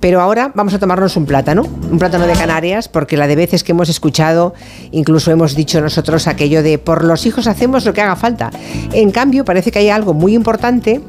Pero ahora vamos a tomarnos un plátano, un plátano de Canarias, porque la de veces que hemos escuchado, incluso hemos dicho nosotros aquello de por los hijos hacemos lo que haga falta. En cambio, parece que hay algo muy importante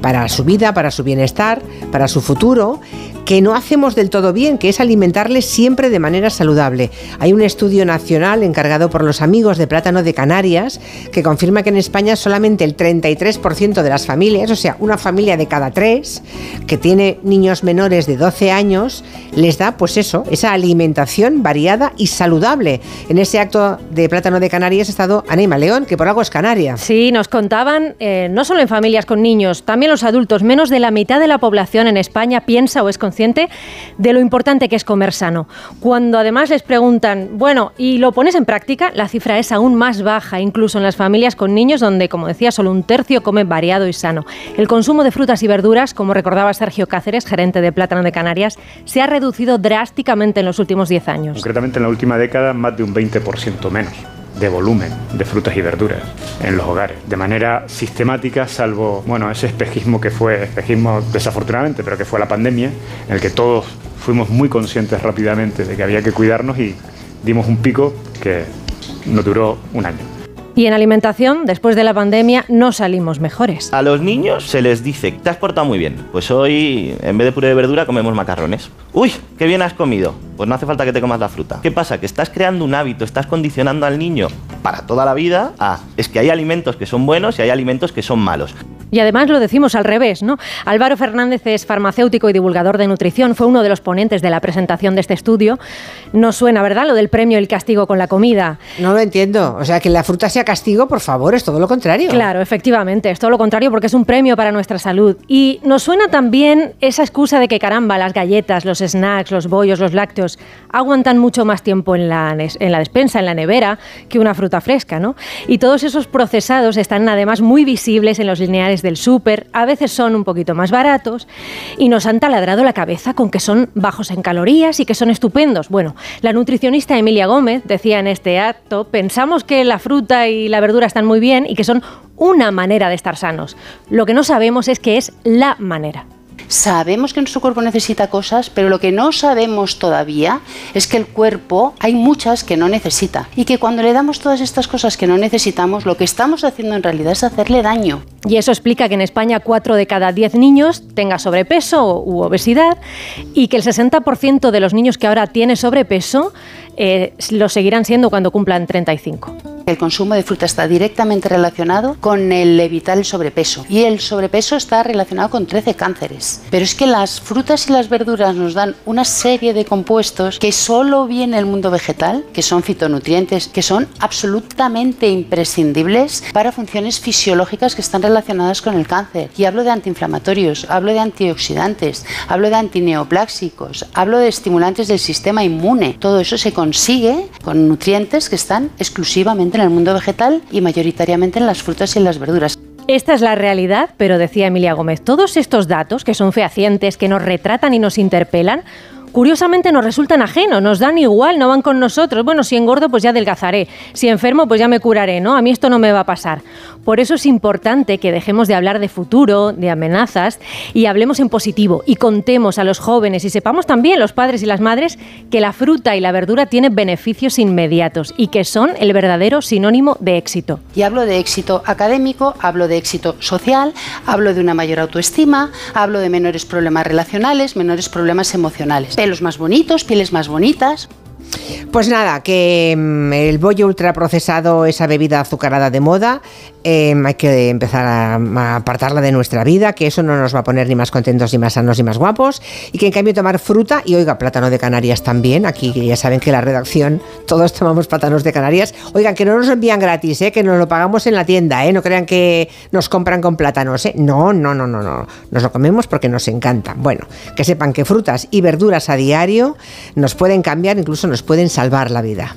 para su vida, para su bienestar, para su futuro, que no hacemos del todo bien, que es alimentarles siempre de manera saludable. Hay un estudio nacional encargado por los amigos de plátano de Canarias que confirma que en España solamente el 33% de las familias, o sea, una familia de cada tres que tiene niños menores de 12 años, les da pues eso, esa alimentación variada y saludable. En ese acto de plátano de Canarias ha estado Anima León, que por algo es canaria. Sí, nos contaban, eh, no solo en familias con niños, también los adultos, menos de la mitad de la población en España piensa o es consciente de lo importante que es comer sano. Cuando además les preguntan, bueno, ¿y lo pones en práctica? La cifra es aún más baja, incluso en las familias con niños donde, como decía, solo un tercio come variado y sano. El consumo de frutas y verduras, como recordaba Sergio Cáceres, gerente de Plátano de Canarias, se ha reducido drásticamente en los últimos 10 años. Concretamente en la última década, más de un 20% menos de volumen de frutas y verduras en los hogares, de manera sistemática, salvo, bueno, ese espejismo que fue, espejismo desafortunadamente, pero que fue la pandemia, en el que todos fuimos muy conscientes rápidamente de que había que cuidarnos y dimos un pico que no duró un año. Y en alimentación, después de la pandemia, no salimos mejores. A los niños se les dice, te has portado muy bien. Pues hoy, en vez de puré de verdura, comemos macarrones. Uy, qué bien has comido. Pues no hace falta que te comas la fruta. ¿Qué pasa? Que estás creando un hábito, estás condicionando al niño para toda la vida a, es que hay alimentos que son buenos y hay alimentos que son malos. Y además lo decimos al revés, ¿no? Álvaro Fernández es farmacéutico y divulgador de nutrición, fue uno de los ponentes de la presentación de este estudio. No suena, ¿verdad? Lo del premio y el castigo con la comida. No lo entiendo. O sea, que la fruta sea castigo, por favor, es todo lo contrario. Claro, efectivamente, es todo lo contrario porque es un premio para nuestra salud. Y nos suena también esa excusa de que, caramba, las galletas, los snacks, los bollos, los lácteos aguantan mucho más tiempo en la, en la despensa, en la nevera, que una fruta fresca, ¿no? Y todos esos procesados están además muy visibles en los lineales del súper, a veces son un poquito más baratos y nos han taladrado la cabeza con que son bajos en calorías y que son estupendos. Bueno, la nutricionista Emilia Gómez decía en este acto, pensamos que la fruta y la verdura están muy bien y que son una manera de estar sanos. Lo que no sabemos es que es la manera. Sabemos que nuestro cuerpo necesita cosas, pero lo que no sabemos todavía es que el cuerpo hay muchas que no necesita y que cuando le damos todas estas cosas que no necesitamos, lo que estamos haciendo en realidad es hacerle daño. Y eso explica que en España 4 de cada 10 niños tenga sobrepeso u obesidad y que el 60% de los niños que ahora tiene sobrepeso eh, lo seguirán siendo cuando cumplan 35. El consumo de fruta está directamente relacionado con el evitar el sobrepeso y el sobrepeso está relacionado con 13 cánceres. Pero es que las frutas y las verduras nos dan una serie de compuestos que solo viene el mundo vegetal, que son fitonutrientes, que son absolutamente imprescindibles para funciones fisiológicas que están relacionadas con el cáncer. Y hablo de antiinflamatorios, hablo de antioxidantes, hablo de antineopláxicos, hablo de estimulantes del sistema inmune. Todo eso se consigue con nutrientes que están exclusivamente en el mundo vegetal y mayoritariamente en las frutas y en las verduras. Esta es la realidad, pero decía Emilia Gómez, todos estos datos que son fehacientes, que nos retratan y nos interpelan, curiosamente nos resultan ajenos, nos dan igual, no van con nosotros. Bueno, si engordo, pues ya adelgazaré. Si enfermo, pues ya me curaré, ¿no? A mí esto no me va a pasar. Por eso es importante que dejemos de hablar de futuro, de amenazas, y hablemos en positivo y contemos a los jóvenes y sepamos también, los padres y las madres, que la fruta y la verdura tienen beneficios inmediatos y que son el verdadero sinónimo de éxito. Y hablo de éxito académico, hablo de éxito social, hablo de una mayor autoestima, hablo de menores problemas relacionales, menores problemas emocionales pelos más bonitos, pieles más bonitas. Pues nada, que mm, el bollo ultraprocesado, esa bebida azucarada de moda, em, hay que empezar a, apartarla de nuestra vida, que eso no nos va a poner ni más contentos, ni más sanos, ni más guapos, y que en cambio tomar fruta, y oiga, plátano de Canarias también, aquí ya saben que la redacción, todos tomamos plátanos de Canarias, oigan, que no nos envían gratis, ¿eh? que nos lo pagamos en la tienda, ¿eh? no crean que nos compran con plátanos, ¿eh? no, no, no, no, no, nos lo comemos porque nos encanta. Bueno, que sepan que frutas y verduras a diario nos pueden cambiar, incluso nos pueden salvar la vida.